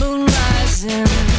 moon rising.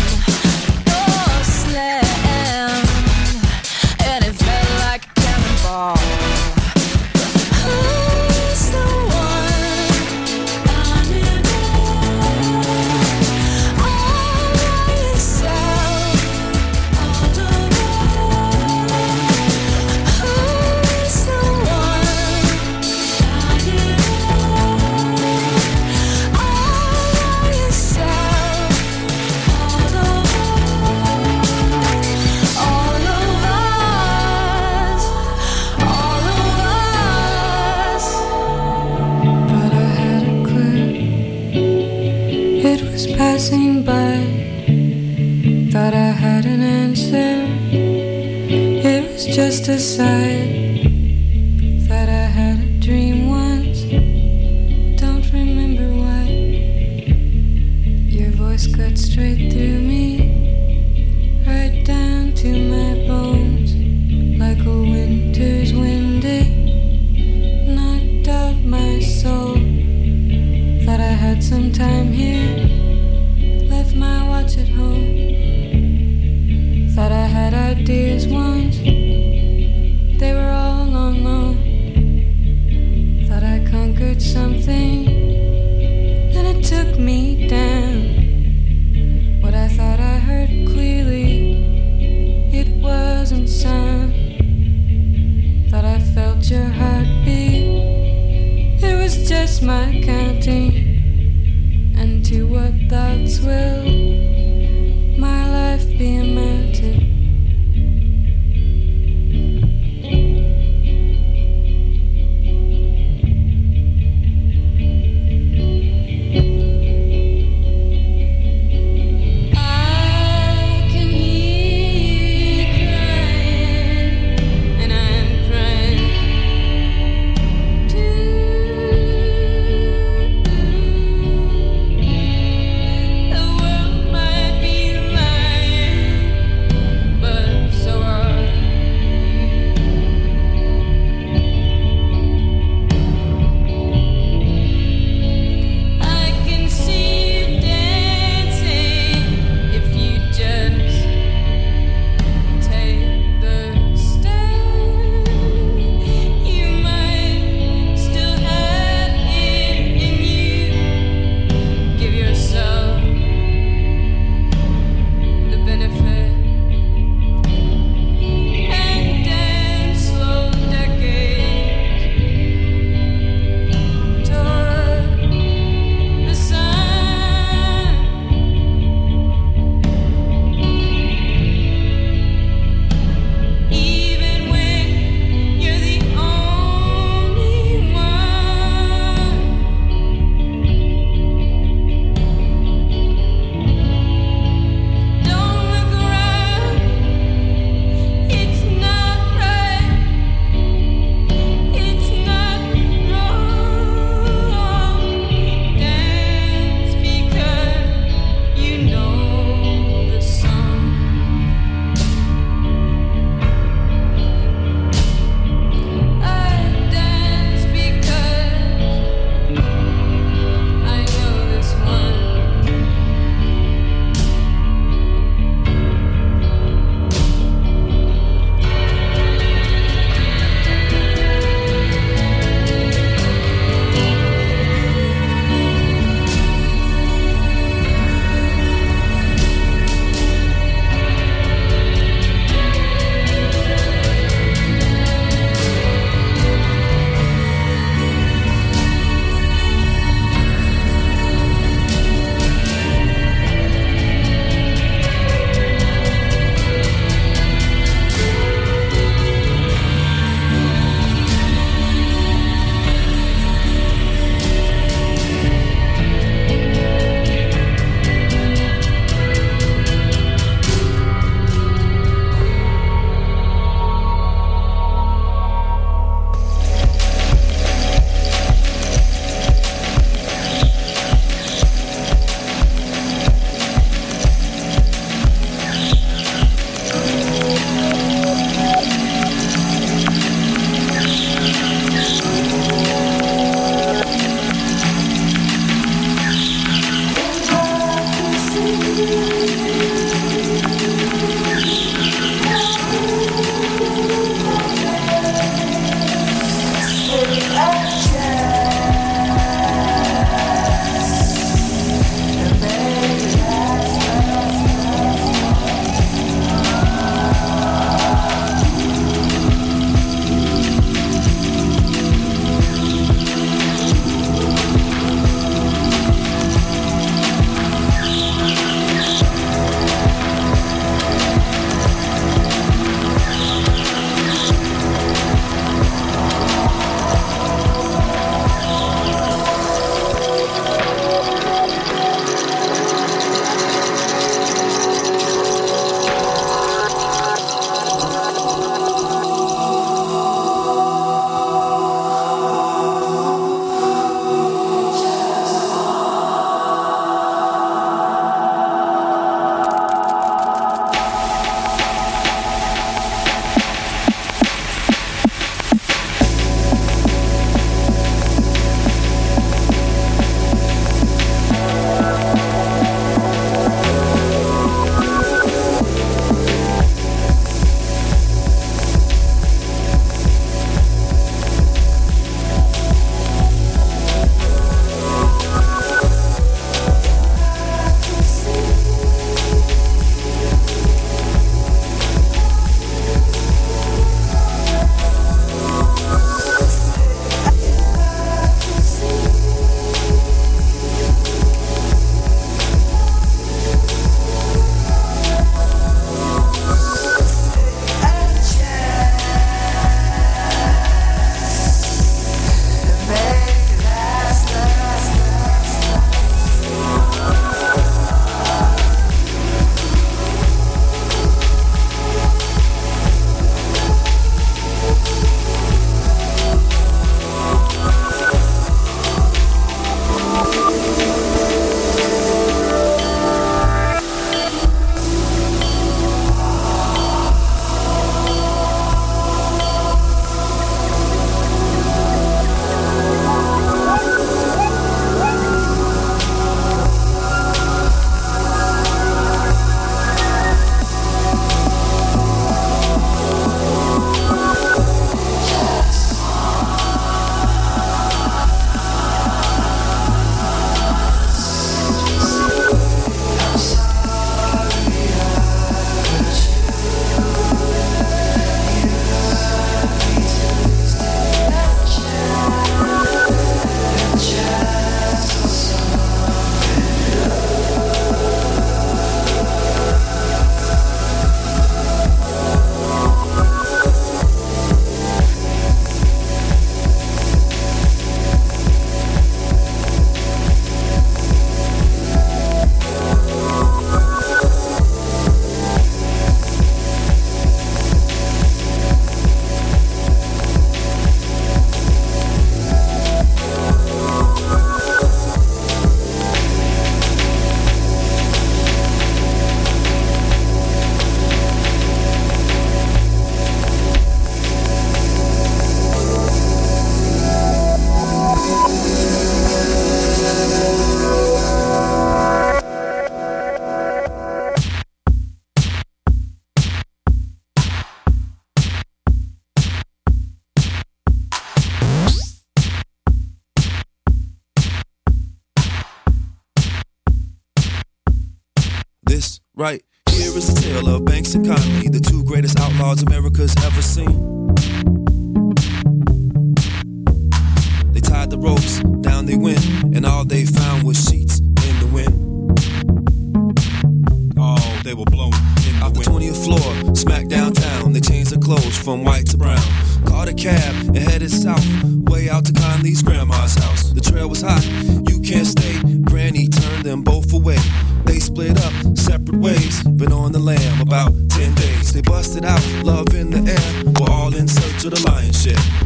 About 10 days. They busted out, love in the air, we're all in search of the lion's share.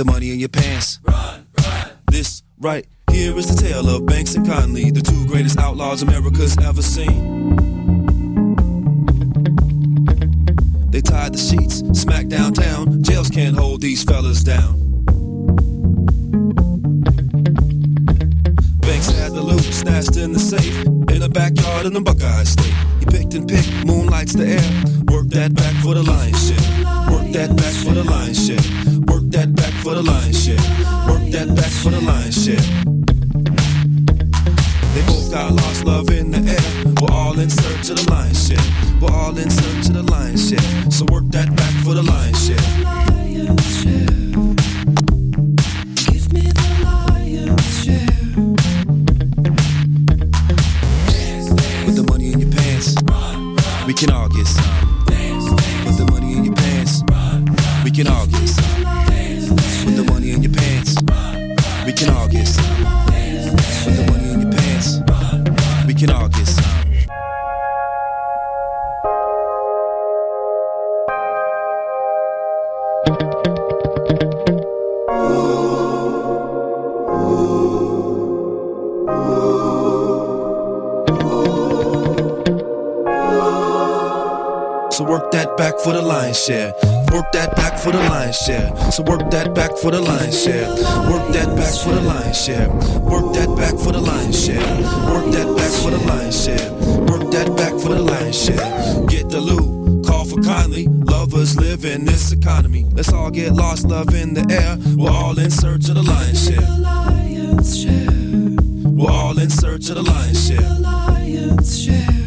The money in your pants. Run, run. This right here is the tale of Banks and Conley, the two greatest outlaws America's ever seen. They tied the sheets, smack downtown. Jails can't hold these fellas down. Banks had the loot stashed in the safe in the backyard in the Buckeye State. He picked and picked, moonlights the air. Work that back for the lion's share. Work that back for the lion's share. That back for the lion's share. Work that back for the lion's share. They both got lost love in the air. We're all in search of the lion's share. We're all in search of the lion's share. So work that back for the lion's share. So work that back for the lion's share. Work that back for the lion's share. So work that back for the lion's share. Work that back for the lion's share. Work that back for the lion's share. Work that back for the lion's share. Work that back for the lion's share. Get the loot. Call for kindly. Lovers live in this economy. Let's all get lost, love in the air. We're all in search of the lion's share. We're all in search of the lion's share.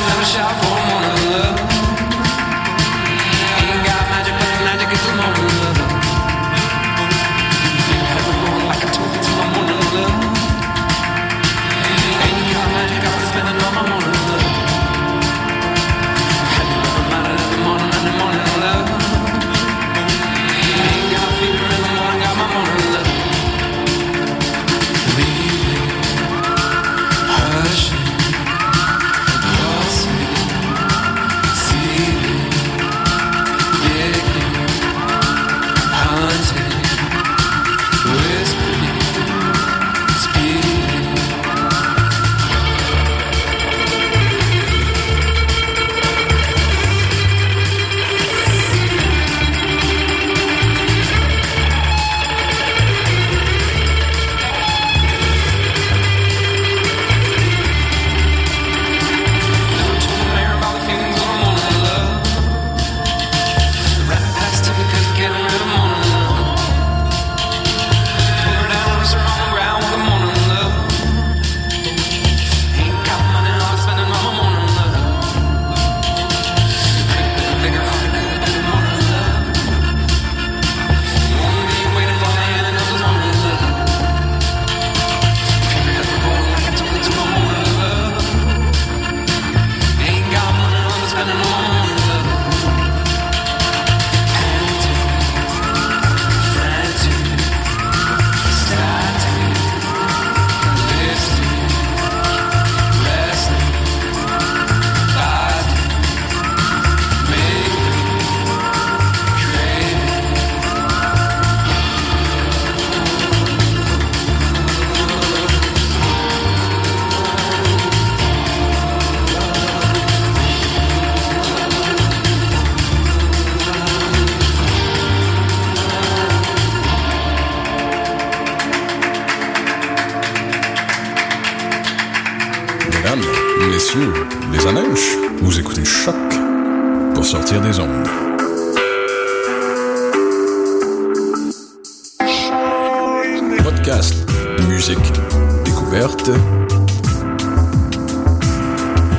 never shall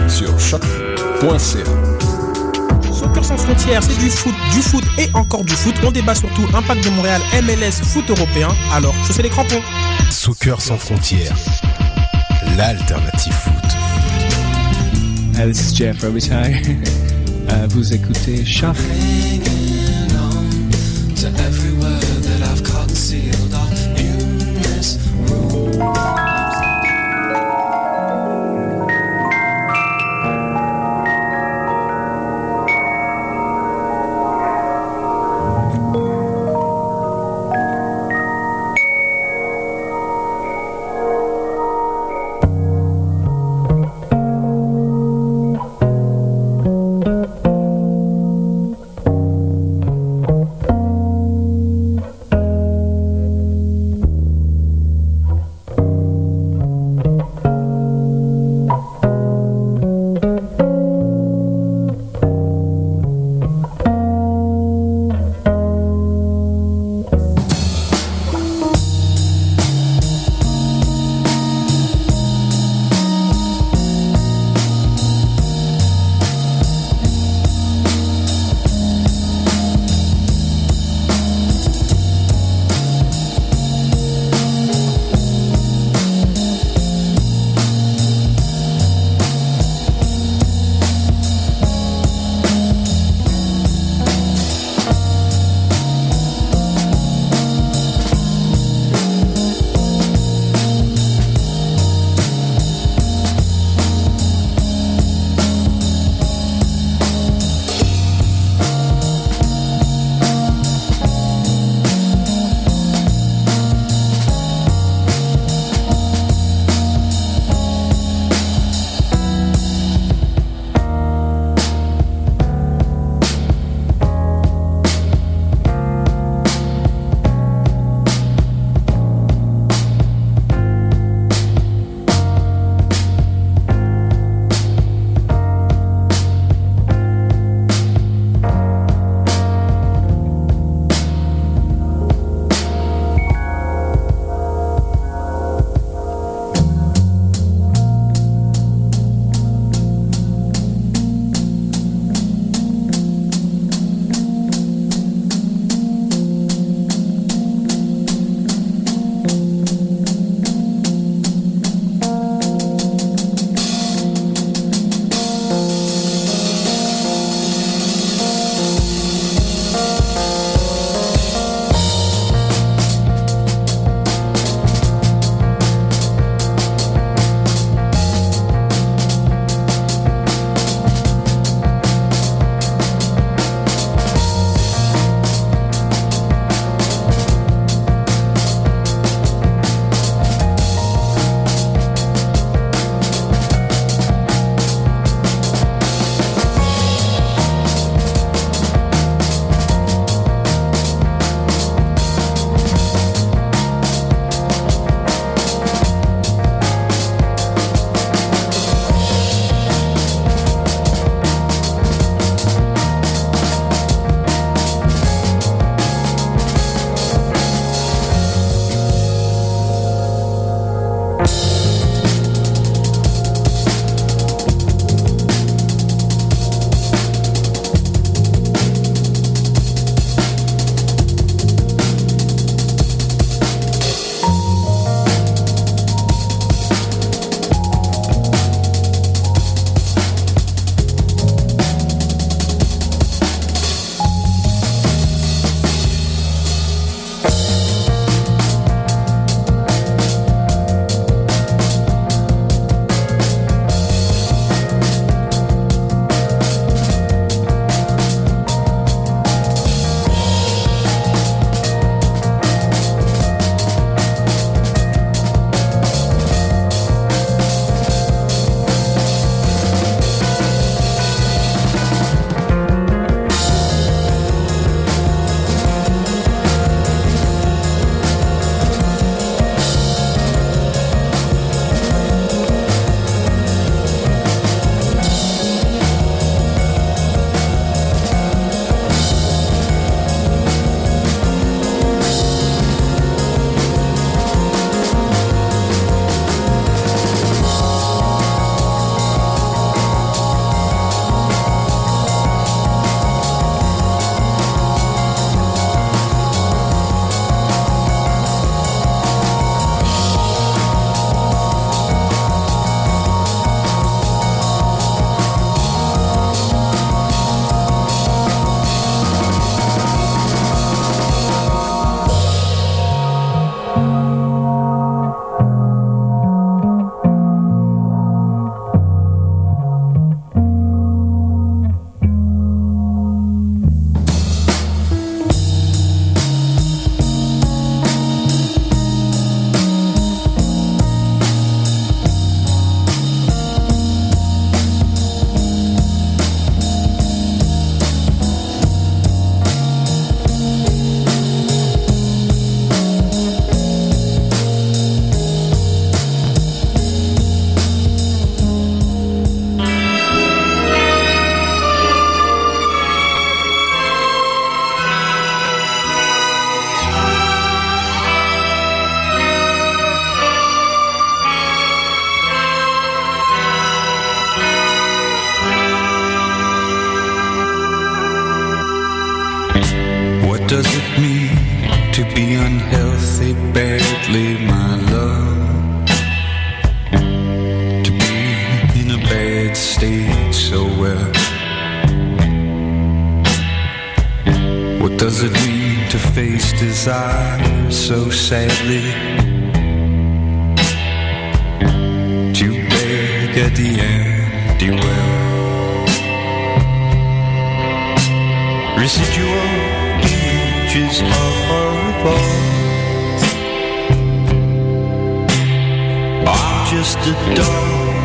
sur choc.ca. Soccer sans frontières, c'est du foot, du foot et encore du foot. On débat surtout impact de Montréal, MLS, foot européen. Alors, chaussez les crampons. Soccer sans frontières, l'alternative foot. This is Jeff Robitaille. uh, vous écoutez Choc.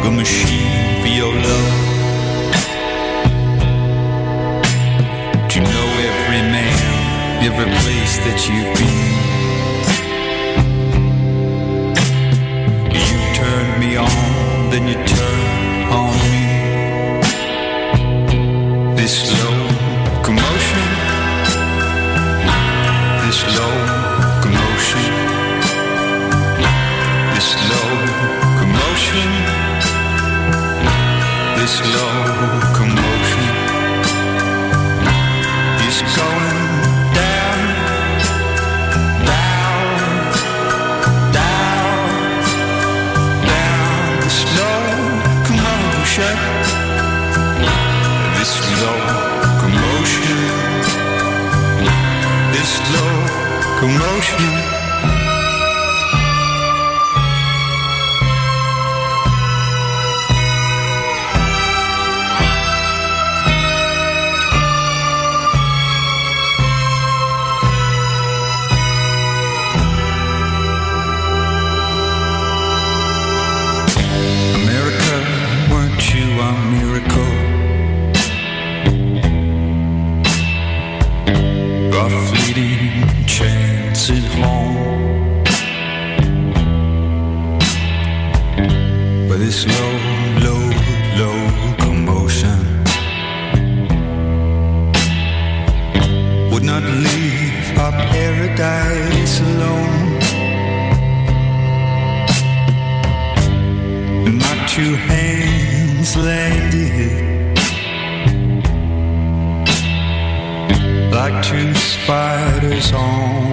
A machine for your love. To know every man, every place that you've been.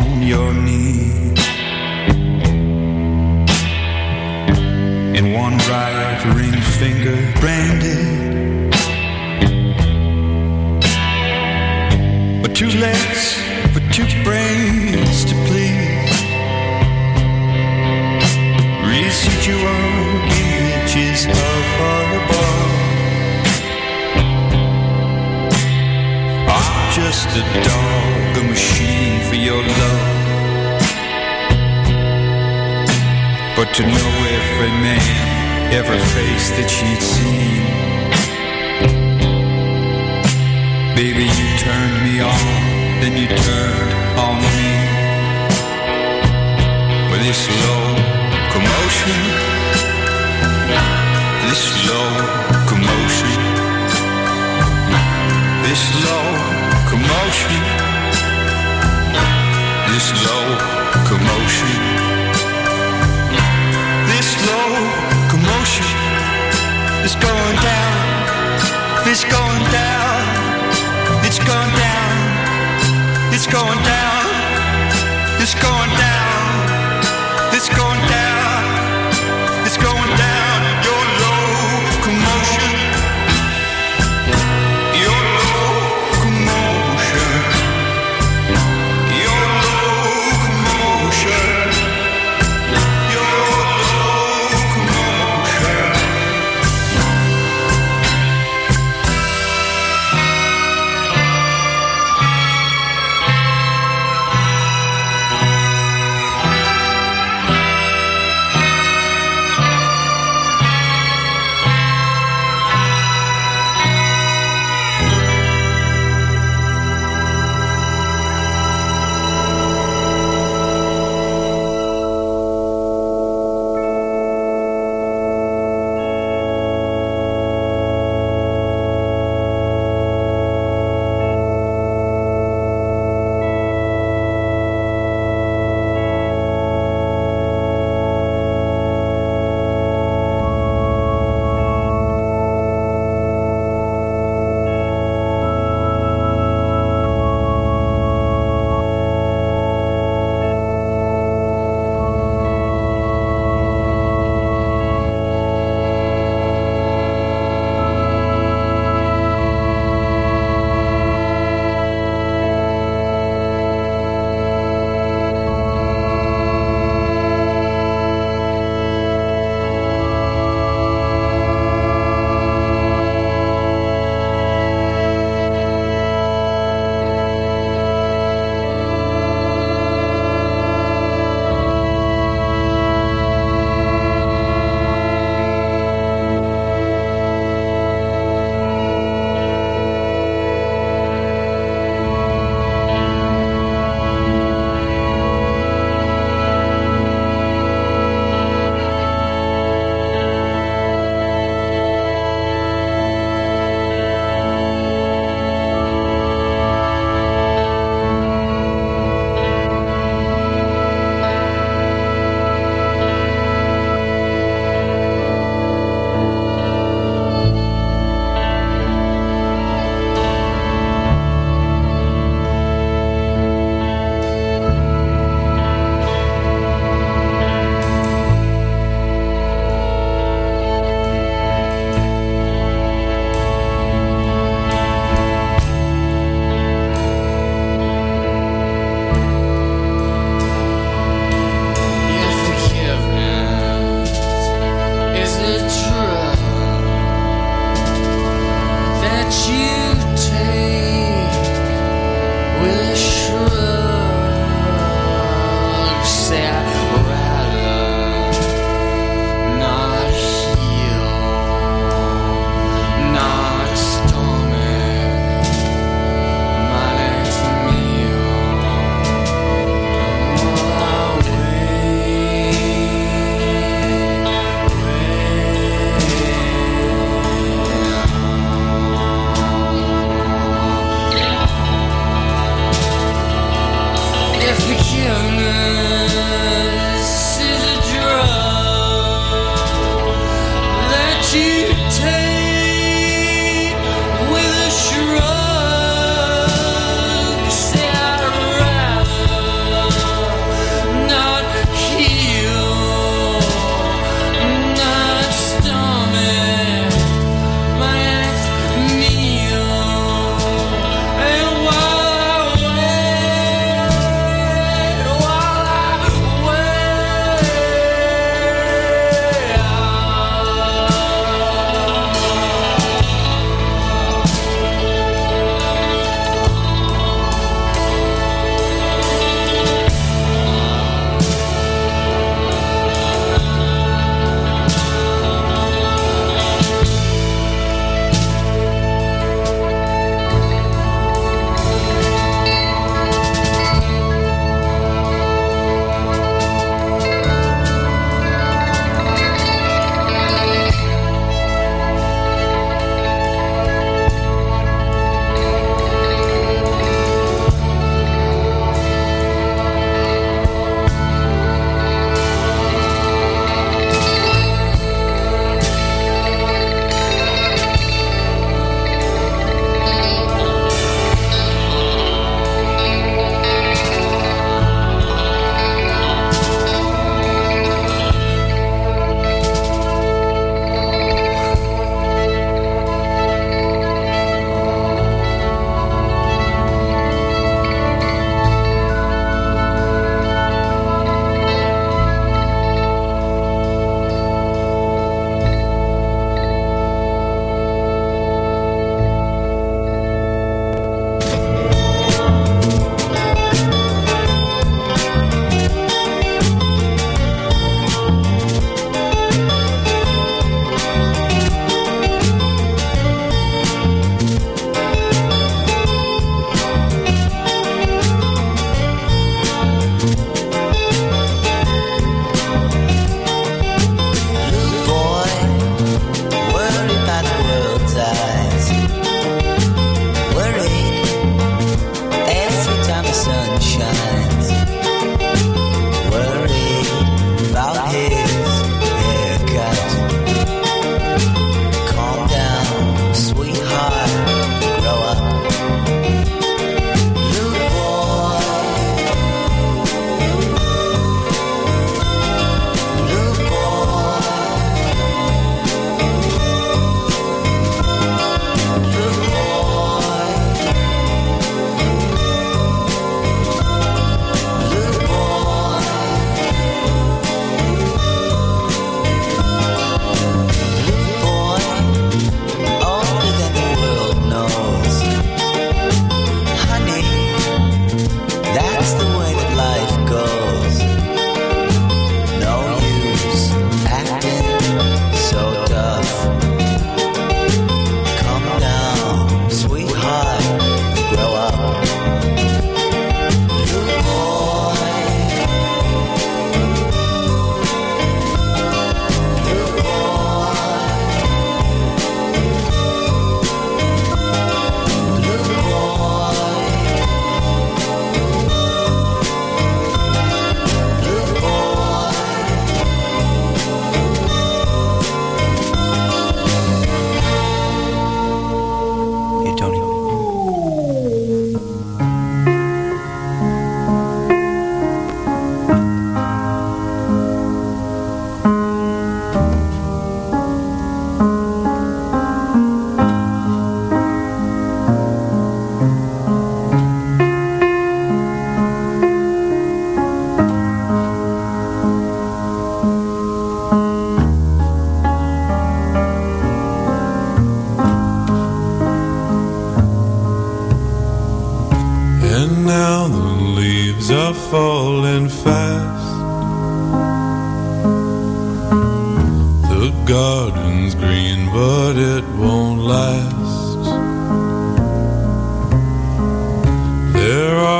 On your knee. In one right ring finger branded, but two legs for two brains to please. Residual images of our just a dog, a machine for your love. But to know every man, every face that she'd seen. Baby, you turned me on, then you turned on me. With this slow commotion, this slow commotion, this slow commotion, this slow commotion, this slow commotion is going down, it's going down, it's going down, it's going down, it's going down.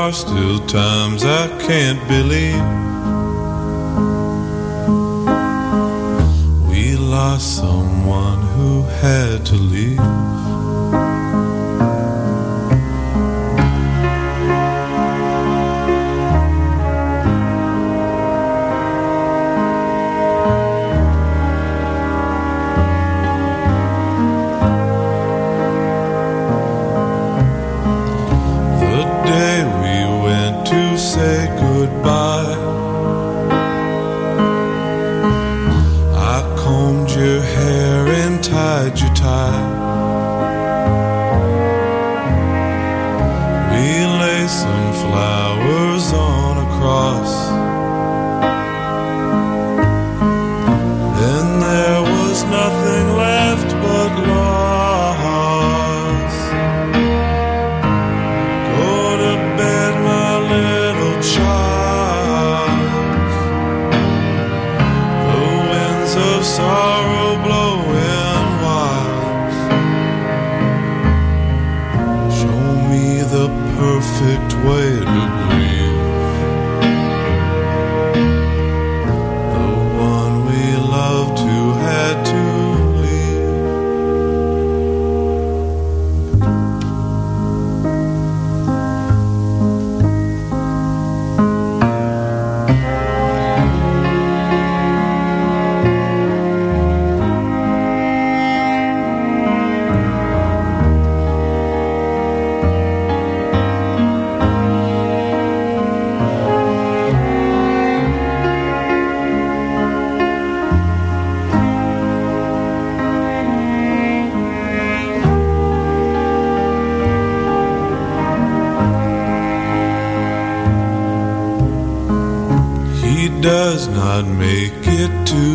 are still times I can't believe we lost someone who had to leave. to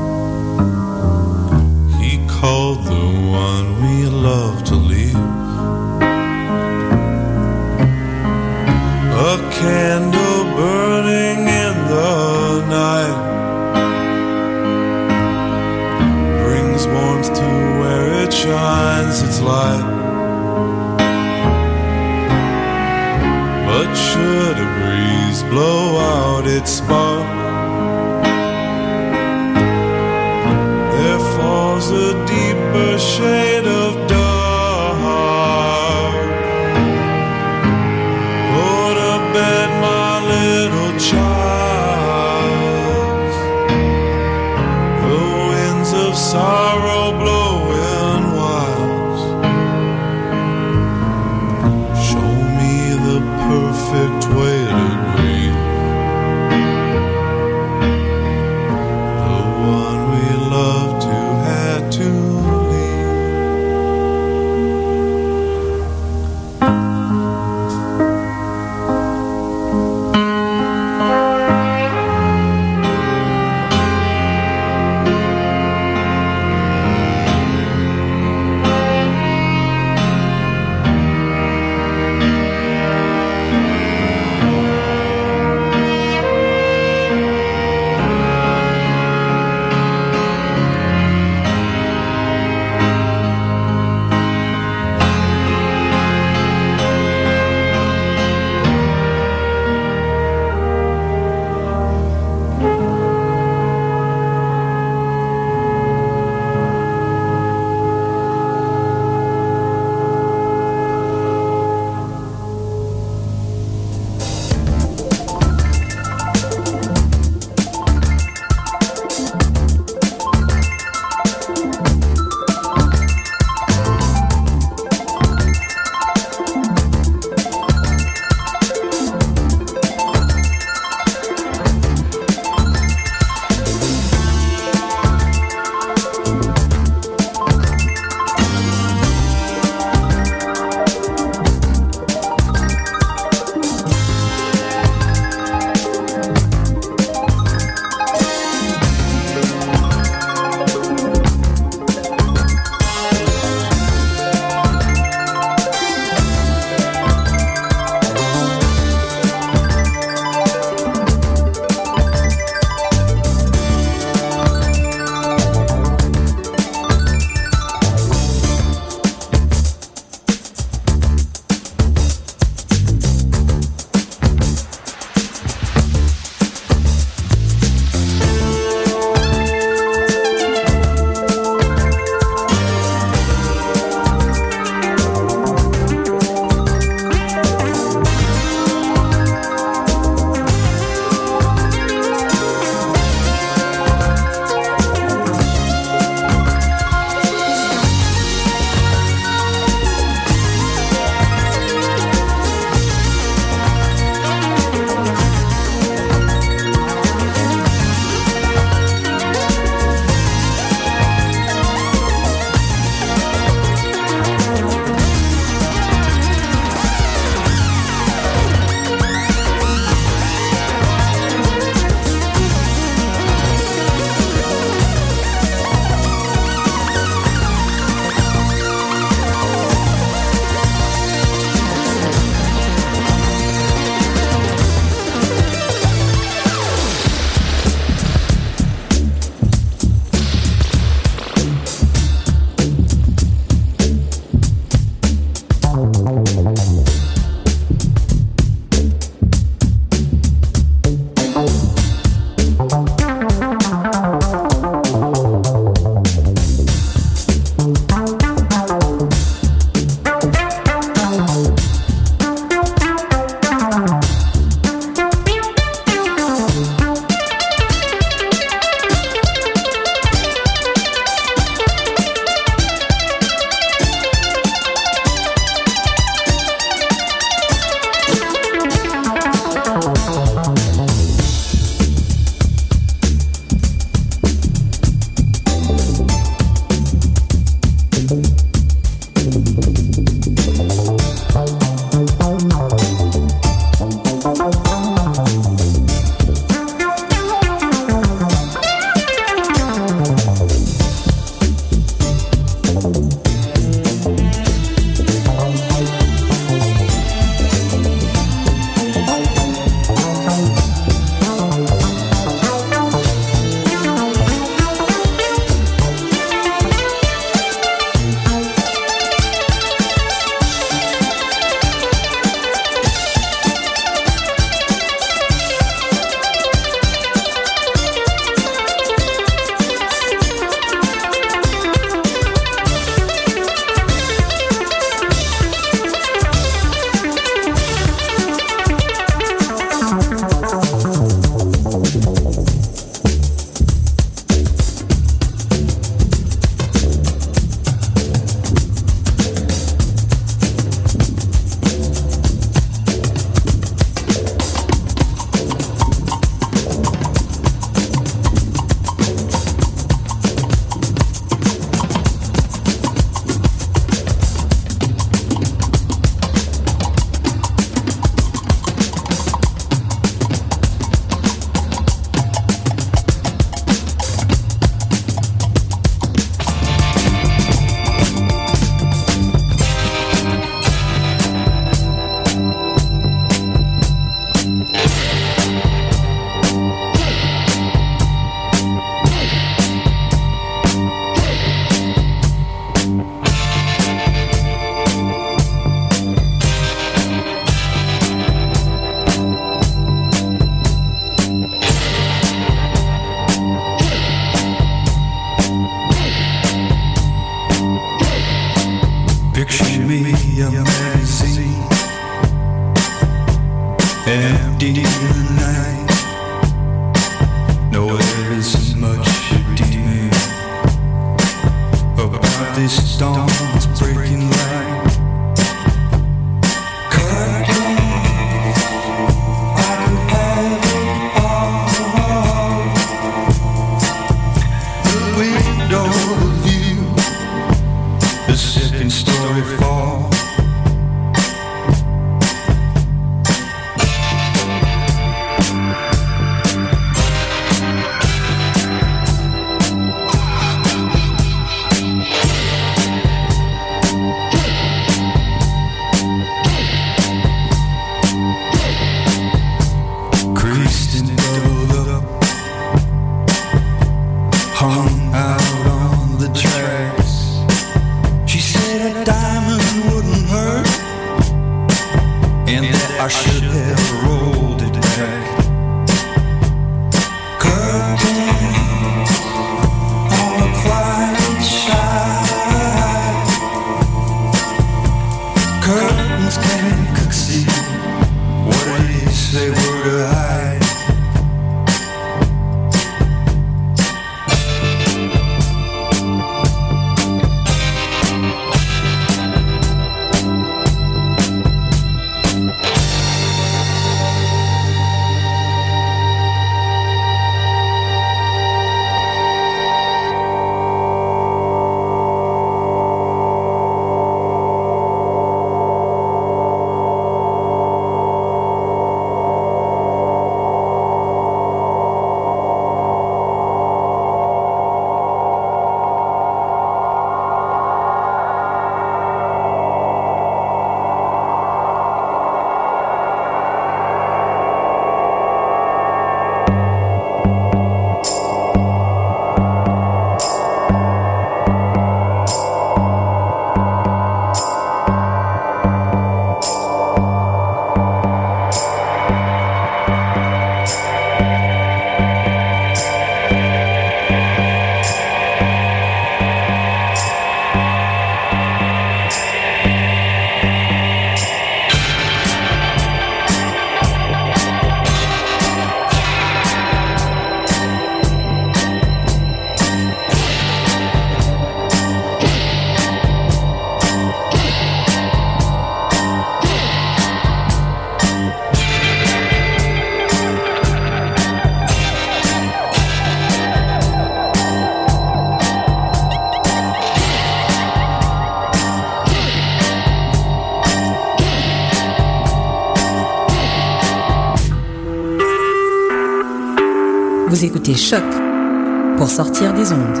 2000.